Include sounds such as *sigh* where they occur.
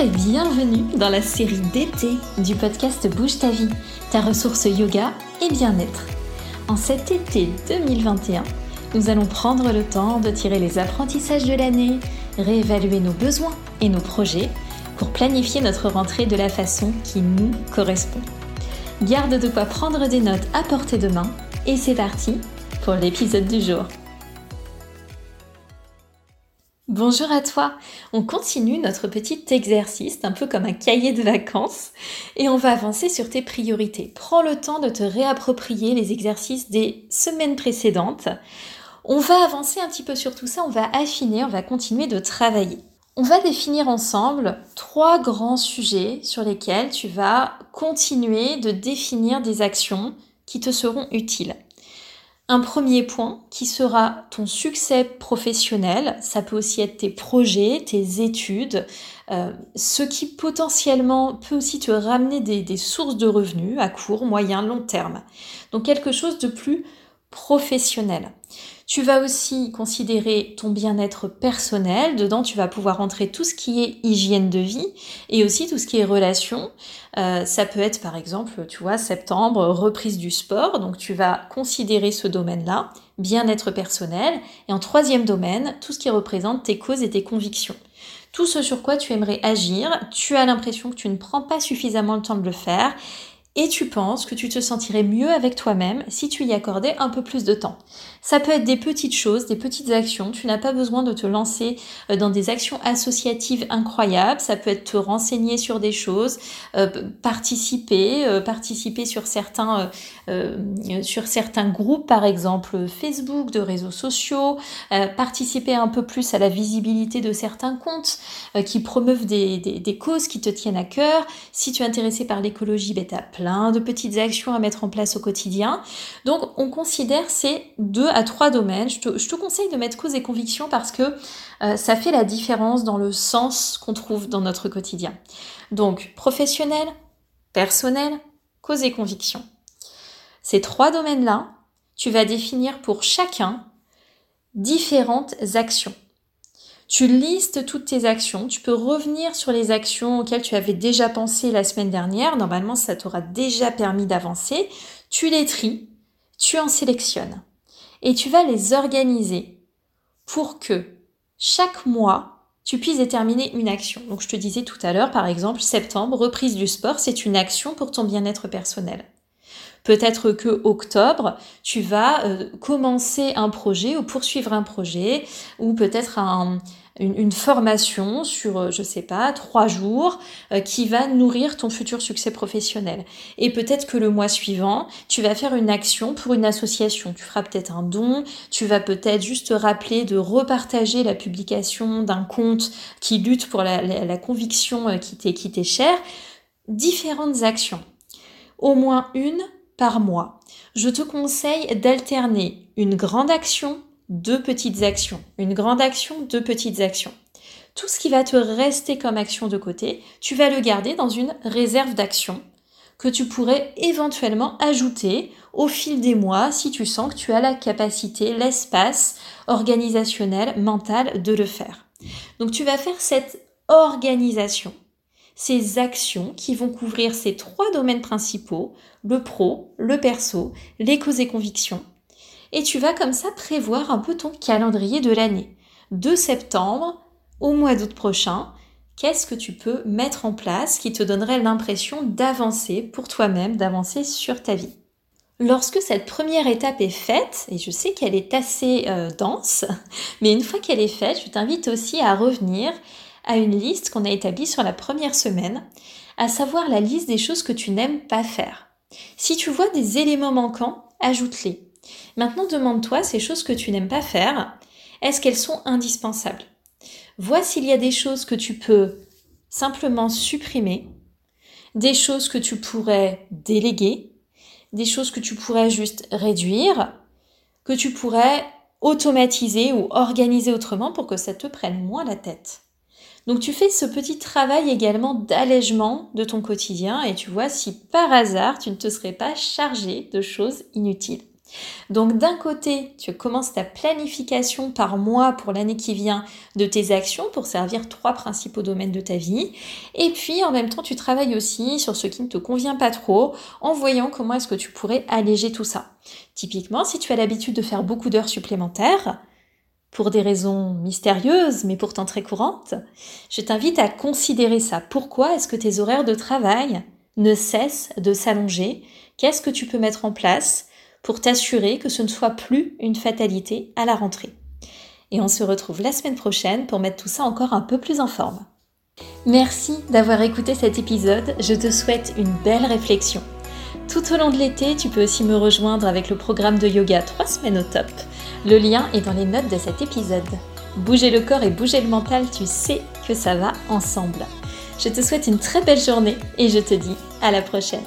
et bienvenue dans la série d'été du podcast Bouge ta vie, ta ressource yoga et bien-être. En cet été 2021, nous allons prendre le temps de tirer les apprentissages de l'année, réévaluer nos besoins et nos projets pour planifier notre rentrée de la façon qui nous correspond. Garde de quoi prendre des notes à portée de main et c'est parti pour l'épisode du jour. Bonjour à toi, on continue notre petit exercice, un peu comme un cahier de vacances, et on va avancer sur tes priorités. Prends le temps de te réapproprier les exercices des semaines précédentes. On va avancer un petit peu sur tout ça, on va affiner, on va continuer de travailler. On va définir ensemble trois grands sujets sur lesquels tu vas continuer de définir des actions qui te seront utiles. Un premier point qui sera ton succès professionnel, ça peut aussi être tes projets, tes études, euh, ce qui potentiellement peut aussi te ramener des, des sources de revenus à court, moyen, long terme. Donc quelque chose de plus professionnel. Tu vas aussi considérer ton bien-être personnel. Dedans, tu vas pouvoir entrer tout ce qui est hygiène de vie et aussi tout ce qui est relation. Euh, ça peut être par exemple, tu vois, septembre, reprise du sport. Donc tu vas considérer ce domaine-là, bien-être personnel. Et en troisième domaine, tout ce qui représente tes causes et tes convictions. Tout ce sur quoi tu aimerais agir, tu as l'impression que tu ne prends pas suffisamment le temps de le faire et tu penses que tu te sentirais mieux avec toi-même si tu y accordais un peu plus de temps. Ça peut être des petites choses, des petites actions. Tu n'as pas besoin de te lancer euh, dans des actions associatives incroyables. Ça peut être te renseigner sur des choses, euh, participer, euh, participer sur certains, groupes, par exemple Facebook, de réseaux sociaux, participer un peu plus à la visibilité de certains comptes qui promeuvent des, causes qui te tiennent à cœur. Si tu es intéressé par l'écologie, ben, tu as de petites actions à mettre en place au quotidien. Donc on considère ces deux à trois domaines. Je te, conseille de mettre cause et conviction parce que euh, ça fait la différence dans le sens qu'on trouve dans notre quotidien. Donc, professionnel, personnel, cause et conviction. Ces trois domaines-là, tu vas définir pour chacun différentes actions. Tu listes toutes tes actions, tu peux revenir sur les actions auxquelles tu avais déjà pensé la semaine dernière, normalement ça t'aura déjà permis d'avancer, tu les tries, tu en sélectionnes. Et tu vas les organiser pour que chaque mois, tu puisses déterminer une action. Donc je te disais tout à l'heure, par exemple, septembre, reprise du sport, c'est une action pour ton bien-être personnel. Peut-être que octobre, tu vas euh, commencer un projet ou poursuivre un projet, ou peut-être un, une, formation sur, euh, je sais pas, trois jours euh, qui va nourrir ton futur succès professionnel. Et peut-être que le mois suivant, tu vas faire une action pour une association. Tu feras peut-être un don, tu vas peut-être juste te rappeler de repartager la publication d'un compte qui lutte pour la, la conviction qui t'est chère. Différentes actions. Au moins une par mois. Je te conseille d'alterner une grande action deux petites actions. Une grande action, deux petites actions. Tout ce qui va te rester comme action de côté, tu vas le garder dans une réserve d'action que tu pourrais éventuellement ajouter au fil des mois si tu sens que tu as la capacité, l'espace organisationnel, mental de le faire. Donc tu vas faire cette organisation, ces actions qui vont couvrir ces trois domaines principaux, le pro, le perso, les causes et convictions, et tu vas comme ça prévoir un peu ton calendrier de l'année. De septembre au mois d'août prochain, qu'est-ce que tu peux mettre en place qui te donnerait l'impression d'avancer pour toi-même, d'avancer sur ta vie? Lorsque cette première étape est faite, et je sais qu'elle est assez euh, dense, *laughs* mais une fois qu'elle est faite, je t'invite aussi à revenir à une liste qu'on a établie sur la première semaine, à savoir la liste des choses que tu n'aimes pas faire. Si tu vois des éléments manquants, ajoute-les. Maintenant, demande-toi ces choses que tu n'aimes pas faire, est-ce qu'elles sont indispensables? Vois s'il y a des choses que tu peux simplement supprimer, des choses que tu pourrais déléguer, des choses que tu pourrais juste réduire, que tu pourrais automatiser ou organiser autrement pour que ça te prenne moins la tête. Donc tu fais ce petit travail également d'allègement de ton quotidien et tu vois si par hasard tu ne te serais pas chargé de choses inutiles. Donc d'un côté, tu commences ta planification par mois pour l'année qui vient de tes actions pour servir trois principaux domaines de ta vie. Et puis en même temps, tu travailles aussi sur ce qui ne te convient pas trop en voyant comment est-ce que tu pourrais alléger tout ça. Typiquement, si tu as l'habitude de faire beaucoup d'heures supplémentaires, pour des raisons mystérieuses mais pourtant très courantes, je t'invite à considérer ça. Pourquoi est-ce que tes horaires de travail ne cessent de s'allonger? Qu'est-ce que tu peux mettre en place pour t'assurer que ce ne soit plus une fatalité à la rentrée? Et on se retrouve la semaine prochaine pour mettre tout ça encore un peu plus en forme. Merci d'avoir écouté cet épisode, je te souhaite une belle réflexion. Tout au long de l'été, tu peux aussi me rejoindre avec le programme de yoga 3 semaines au top. Le lien est dans les notes de cet épisode. Bouger le corps et bouger le mental, tu sais que ça va ensemble. Je te souhaite une très belle journée et je te dis à la prochaine.